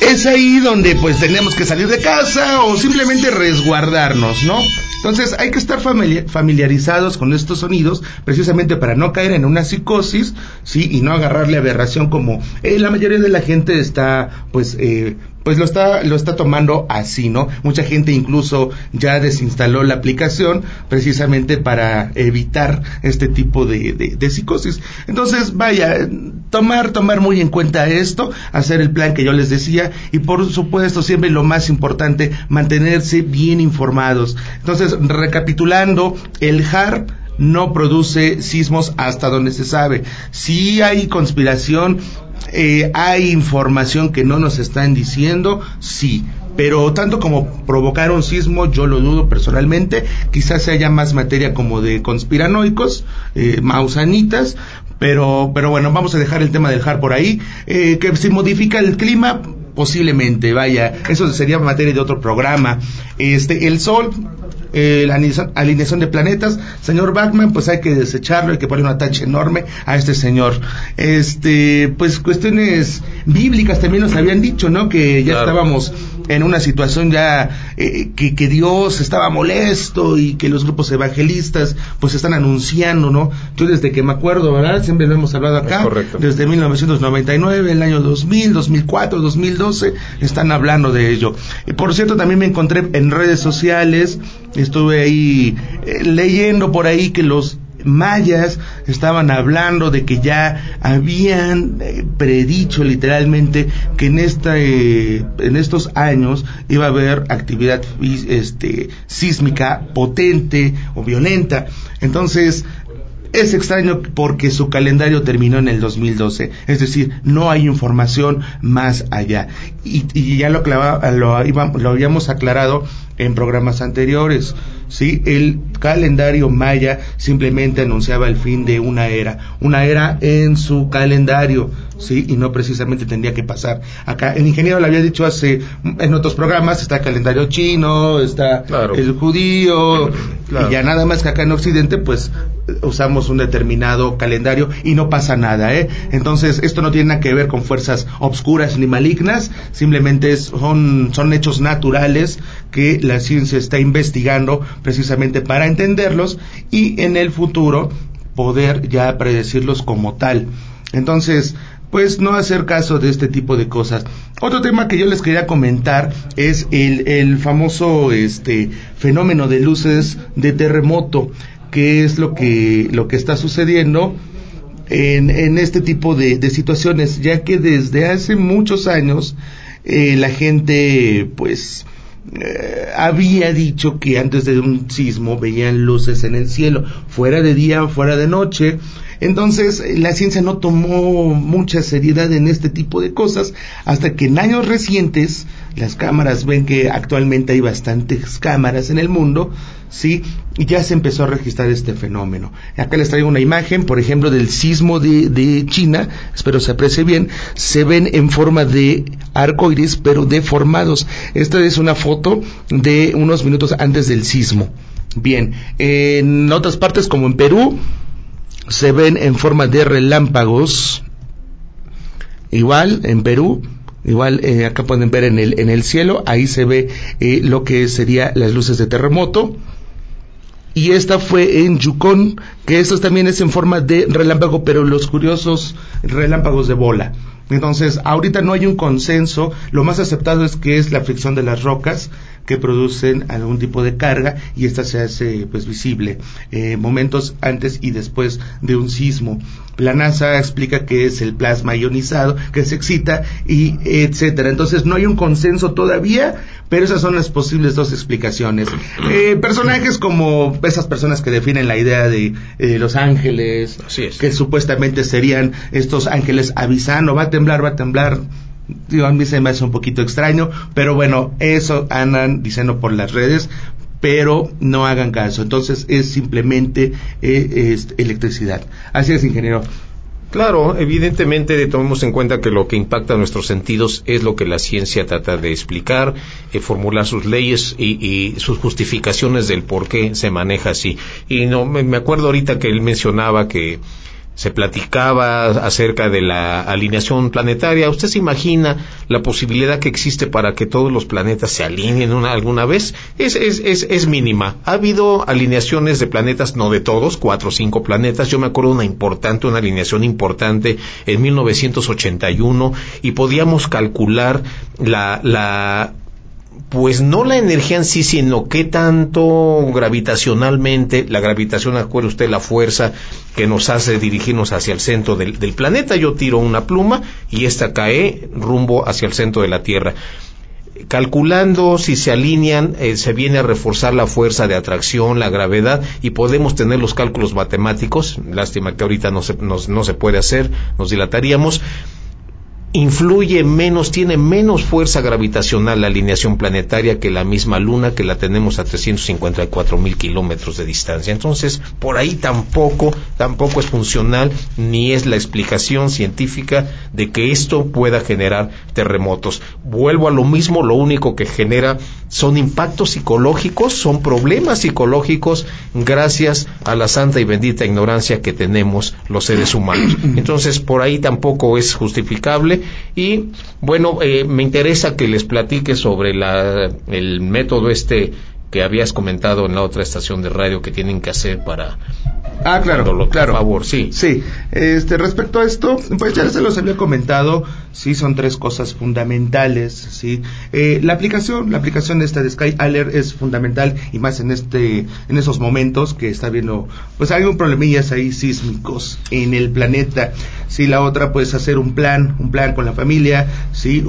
C: Es ahí donde pues tenemos que salir de casa o simplemente resguardarnos, ¿no? Entonces hay que estar familiarizados con estos sonidos precisamente para no caer en una psicosis, sí, y no agarrarle aberración como eh, la mayoría de la gente está pues eh, pues lo está, lo está tomando así, ¿no? Mucha gente incluso ya desinstaló la aplicación precisamente para evitar este tipo de, de, psicosis. Entonces, vaya, tomar, tomar muy en cuenta esto, hacer el plan que yo les decía y por supuesto siempre lo más importante, mantenerse bien informados. Entonces, recapitulando, el HARP no produce sismos hasta donde se sabe. Si hay conspiración, eh, hay información que no nos están diciendo, sí, pero tanto como provocar un sismo, yo lo dudo personalmente, quizás haya más materia como de conspiranoicos, eh, mausanitas, pero, pero bueno, vamos a dejar el tema del JAR por ahí, eh, que si modifica el clima, posiblemente, vaya, eso sería materia de otro programa. Este, el Sol, eh, la alineación de planetas, señor Bachman, pues hay que desecharlo, hay que poner una tacha enorme a este señor. Este, pues cuestiones bíblicas también nos habían dicho, ¿no? Que ya estábamos en una situación ya eh, que, que, Dios estaba molesto y que los grupos evangelistas pues están anunciando, ¿no? Yo desde que me acuerdo, ¿verdad? Siempre lo hemos hablado acá, desde 1999, el año 2000, 2004, 2012, están hablando de ello. Y por cierto, también me encontré en redes sociales, estuve ahí eh, leyendo por ahí que los mayas estaban hablando de que ya habían eh, predicho literalmente que en esta eh, en estos años iba a haber actividad este sísmica potente o violenta entonces es extraño porque su calendario terminó en el 2012, es decir, no hay información más allá. Y, ya lo, lo, lo habíamos aclarado en programas anteriores. ¿sí? El calendario maya simplemente anunciaba el fin de una era, una era en su calendario, ¿sí? Y no precisamente tendría que pasar. Acá el ingeniero le había dicho hace en otros programas está el calendario chino, está el judío y ya nada más que acá en occidente pues usamos un determinado calendario y no pasa nada, ¿eh? Entonces, esto no tiene nada que ver con fuerzas obscuras ni malignas, simplemente son, son hechos naturales que la ciencia está investigando precisamente para entenderlos y en el futuro poder ya predecirlos como tal. Entonces, pues no hacer caso de este tipo de cosas. Otro tema que yo les quería comentar es el, el famoso este fenómeno de luces de terremoto qué es lo que, lo que está sucediendo en, en este tipo de, de, situaciones, ya que desde hace muchos años eh, la gente, pues, eh, había dicho que antes de un sismo veían luces en el cielo, fuera de día, fuera de noche. Entonces, la ciencia no tomó mucha seriedad en este tipo de cosas hasta que en años recientes las cámaras ven que actualmente hay bastantes cámaras en el mundo, ¿sí? Y ya se empezó a registrar este fenómeno. Acá les traigo una imagen, por ejemplo, del sismo de, China, espero se aprecie bien, se ven en forma de arco iris, pero deformados. Esta es una foto de unos minutos antes del sismo. Bien, en otras partes como en Perú, se ven en forma de relámpagos. Igual, en Perú, Igual eh, acá pueden ver en el, en el cielo, ahí se ve eh, lo que sería las luces de terremoto. Y esta fue en Yukon, que esto también es en forma de relámpago, pero los curiosos relámpagos de bola. Entonces, ahorita no hay un consenso, lo más aceptado es que es la fricción de las rocas que producen algún tipo de carga y esta se hace pues visible eh, momentos antes y después de un sismo. La NASA explica que es el plasma ionizado que se excita y etcétera. Entonces no hay un consenso todavía, pero esas son las posibles dos explicaciones. Eh, personajes como esas personas que definen la idea de eh, los ángeles, que supuestamente serían estos ángeles avisando, va a temblar, va a temblar. Digo, a mí se me hace un poquito extraño, pero bueno, eso andan diciendo por las redes, pero no hagan caso. Entonces es simplemente eh, electricidad. Así es, ingeniero.
B: Claro, evidentemente tomemos en cuenta que lo que impacta nuestros sentidos es lo que la ciencia trata de explicar, eh, formular sus leyes y, sus justificaciones del por qué se maneja así. Y no me acuerdo ahorita que él mencionaba que se platicaba acerca de la alineación planetaria. ¿Usted se imagina la posibilidad que existe para que todos los planetas se alineen una, alguna vez? Es, es, es, es, mínima. Ha habido alineaciones de planetas, no de todos, cuatro o cinco planetas. Yo me acuerdo una importante, una alineación importante en 1981 y podíamos calcular la, la pues no la energía en sí, sino qué tanto gravitacionalmente, la gravitación, acuerde usted, la fuerza que nos hace dirigirnos hacia el centro del, planeta. Yo tiro una pluma y esta cae rumbo hacia el centro de la Tierra. Calculando si se alinean, eh, se viene a reforzar la fuerza de atracción, la gravedad, y podemos tener los cálculos matemáticos. Lástima que ahorita no se, no se puede hacer, nos dilataríamos influye menos, tiene menos fuerza gravitacional la alineación planetaria que la misma Luna, que la tenemos a 354 mil kilómetros de distancia. Entonces, por ahí tampoco, tampoco es funcional ni es la explicación científica de que esto pueda generar terremotos. Vuelvo a lo mismo, lo único que genera son impactos psicológicos, son problemas psicológicos gracias a la santa y bendita ignorancia que tenemos los seres humanos. Entonces, por ahí tampoco es justificable y bueno, eh, me interesa que les platique sobre la, el método este que habías comentado en la otra estación de radio que tienen que hacer para
C: Ah, claro, claro.
B: Por favor, sí.
C: Sí, este, respecto a esto, pues ya se los había comentado, sí, son tres cosas fundamentales, sí. Eh, la aplicación, la aplicación de esta de Sky Alert es fundamental y más en este, en esos momentos que está viendo, pues hay un problemillas ahí sísmicos en el planeta. Sí, la otra, pues hacer un plan, un plan con la familia, sí,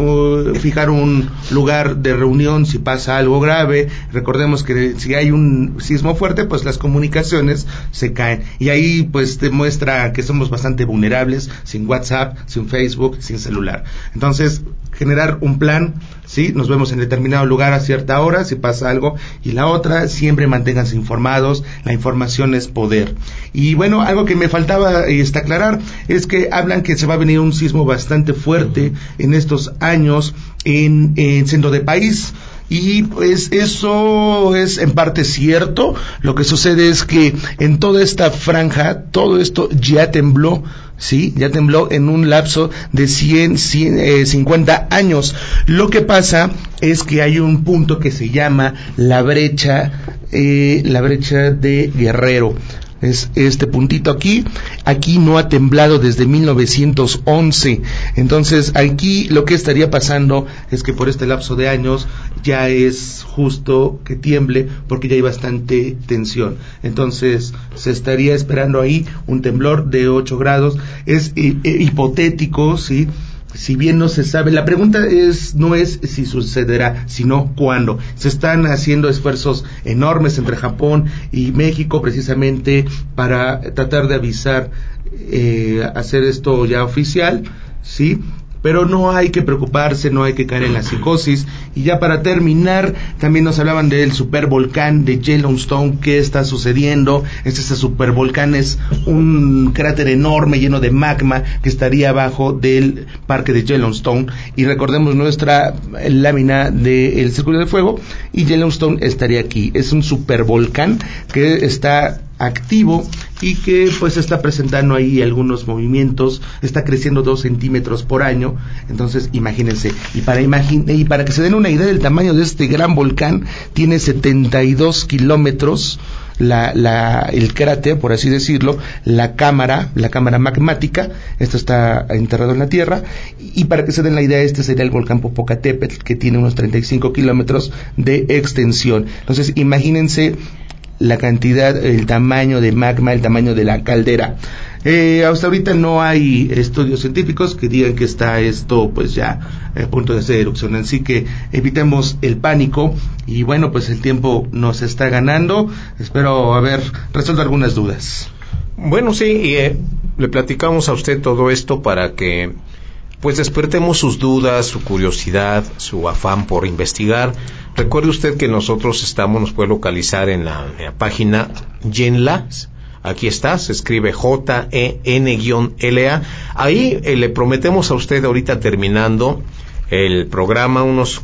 C: fijar un lugar de reunión si pasa algo grave. Recordemos que si hay un sismo fuerte, pues las comunicaciones se caen y ahí pues te muestra que somos bastante vulnerables, sin WhatsApp, sin Facebook, sin celular. Entonces, generar un plan, ¿sí? Nos vemos en determinado lugar a cierta hora, si pasa algo, y la otra, siempre manténganse informados, la información es poder. Y bueno, algo que me faltaba este, aclarar es que hablan que se va a venir un sismo bastante fuerte en estos años en, en centro de país. Y pues eso es en parte cierto. Lo que sucede es que en toda esta franja, todo esto ya tembló. Sí, ya tembló en un lapso de 100, 50 eh, años. Lo que pasa es que hay un punto que se llama la brecha, eh, la brecha de Guerrero es este puntito aquí. Aquí no ha temblado desde 1911. Entonces, aquí lo que estaría pasando es que por este lapso de años ya es justo que tiemble porque ya hay bastante tensión. Entonces, se estaría esperando ahí un temblor de 8 grados. Es eh, eh, hipotético, ¿sí? Si bien no se sabe, la pregunta es no es si sucederá, sino cuándo. Se están haciendo esfuerzos enormes entre Japón y México precisamente para tratar de avisar, eh, hacer esto ya oficial, sí, pero no hay que preocuparse, no hay que caer en la psicosis. Y ya para terminar, también nos hablaban del supervolcán de Yellowstone, qué está sucediendo. Este, supervolcán es un cráter enorme lleno de magma que estaría abajo del parque de Yellowstone. Y recordemos nuestra lámina del Círculo de Fuego y Yellowstone estaría aquí. Es un supervolcán que está activo y que pues está presentando ahí algunos movimientos, está creciendo dos centímetros por año, entonces imagínense, y para, y para que se den una idea del tamaño de este gran volcán, tiene 72 kilómetros, la, la, el cráter, por así decirlo, la cámara, la cámara magmática, esto está enterrado en la tierra, y para que se den la idea, este sería el volcán Popocatépetl, que tiene unos 35 kilómetros de extensión. Entonces, imagínense la cantidad, el tamaño de magma, el tamaño de la caldera. Eh, hasta ahorita no hay estudios científicos que digan que está esto pues ya a punto de hacer erupción, así que evitemos el pánico y bueno pues el tiempo nos está ganando, espero haber resuelto algunas dudas.
B: Bueno, sí, y, eh, le platicamos a usted todo esto para que pues despertemos sus dudas, su curiosidad, su afán por investigar. Recuerde usted que nosotros estamos, nos puede localizar en la, página Yenla. Aquí está, se escribe J-E-N-L-A. Ahí eh, le prometemos a usted ahorita terminando el programa, unos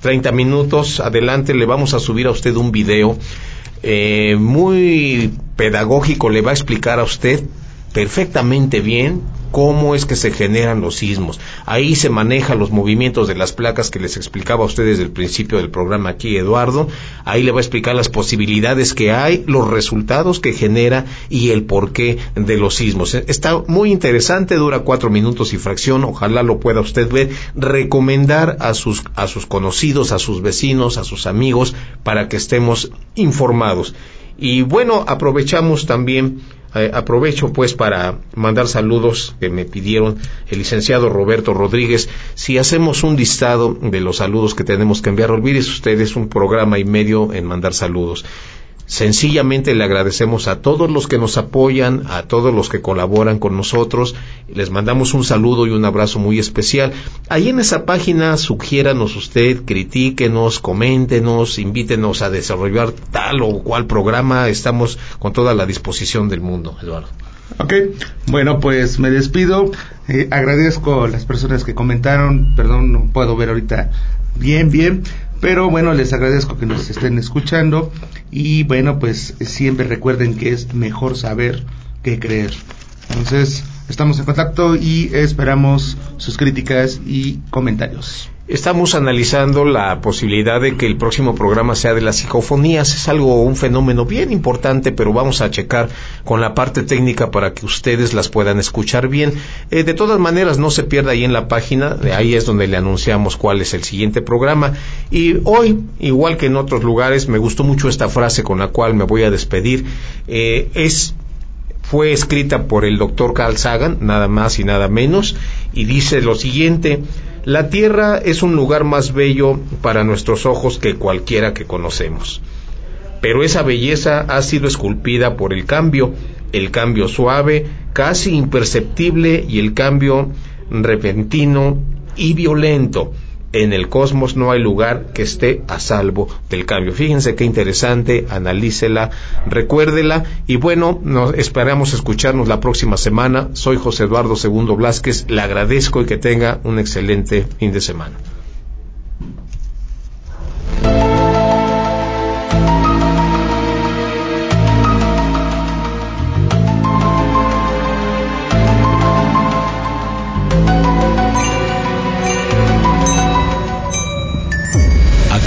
B: 30 minutos adelante, le vamos a subir a usted un video eh, muy pedagógico, le va a explicar a usted perfectamente bien cómo es que se generan los sismos. Ahí se manejan los movimientos de las placas que les explicaba a ustedes desde el principio del programa aquí, Eduardo. Ahí le va a explicar las posibilidades que hay, los resultados que genera y el porqué de los sismos. Está muy interesante, dura cuatro minutos y fracción. Ojalá lo pueda usted ver. Recomendar a sus, a sus conocidos, a sus vecinos, a sus amigos, para que estemos informados. Y bueno, aprovechamos también eh, aprovecho pues para mandar saludos que me pidieron el licenciado Roberto Rodríguez. Si hacemos un listado de los saludos que tenemos que enviar, olvídese ustedes un programa y medio en mandar saludos. Sencillamente le agradecemos a todos los que nos apoyan, a todos los que colaboran con nosotros. Les mandamos un saludo y un abrazo muy especial. Ahí en esa página sugiéranos usted, critíquenos, coméntenos, invítenos a desarrollar tal o cual programa. Estamos con toda la disposición del mundo, Eduardo.
C: Ok, bueno, pues me despido. Eh, agradezco a las personas que comentaron. Perdón, no puedo ver ahorita bien, bien. Pero bueno, les agradezco que nos estén escuchando y bueno, pues siempre recuerden que es mejor saber que creer. Entonces, estamos en contacto y esperamos sus críticas y comentarios.
B: Estamos analizando la posibilidad de que el próximo programa sea de las psicofonías. Es algo, un fenómeno bien importante, pero vamos a checar con la parte técnica para que ustedes las puedan escuchar bien. Eh, de todas maneras, no se pierda ahí en la página, ahí es donde le anunciamos cuál es el siguiente programa. Y hoy, igual que en otros lugares, me gustó mucho esta frase con la cual me voy a despedir. Eh, es fue escrita por el doctor Carl Sagan, nada más y nada menos, y dice lo siguiente, la tierra es un lugar más bello para nuestros ojos que cualquiera que conocemos. Pero esa belleza ha sido esculpida por el cambio, el cambio suave, casi imperceptible y el cambio repentino y violento en el cosmos no hay lugar que esté a salvo del cambio. Fíjense qué interesante, analícela, recuérdela y bueno, nos esperamos escucharnos la próxima semana. Soy José Eduardo Segundo Blasquez, le agradezco y que tenga un excelente fin de semana.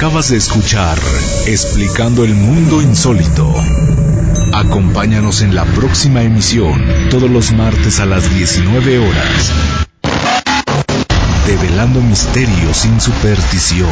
A: Acabas de escuchar Explicando el Mundo Insólito. Acompáñanos en la próxima emisión, todos los martes a las 19 horas. Develando misterios sin superstición.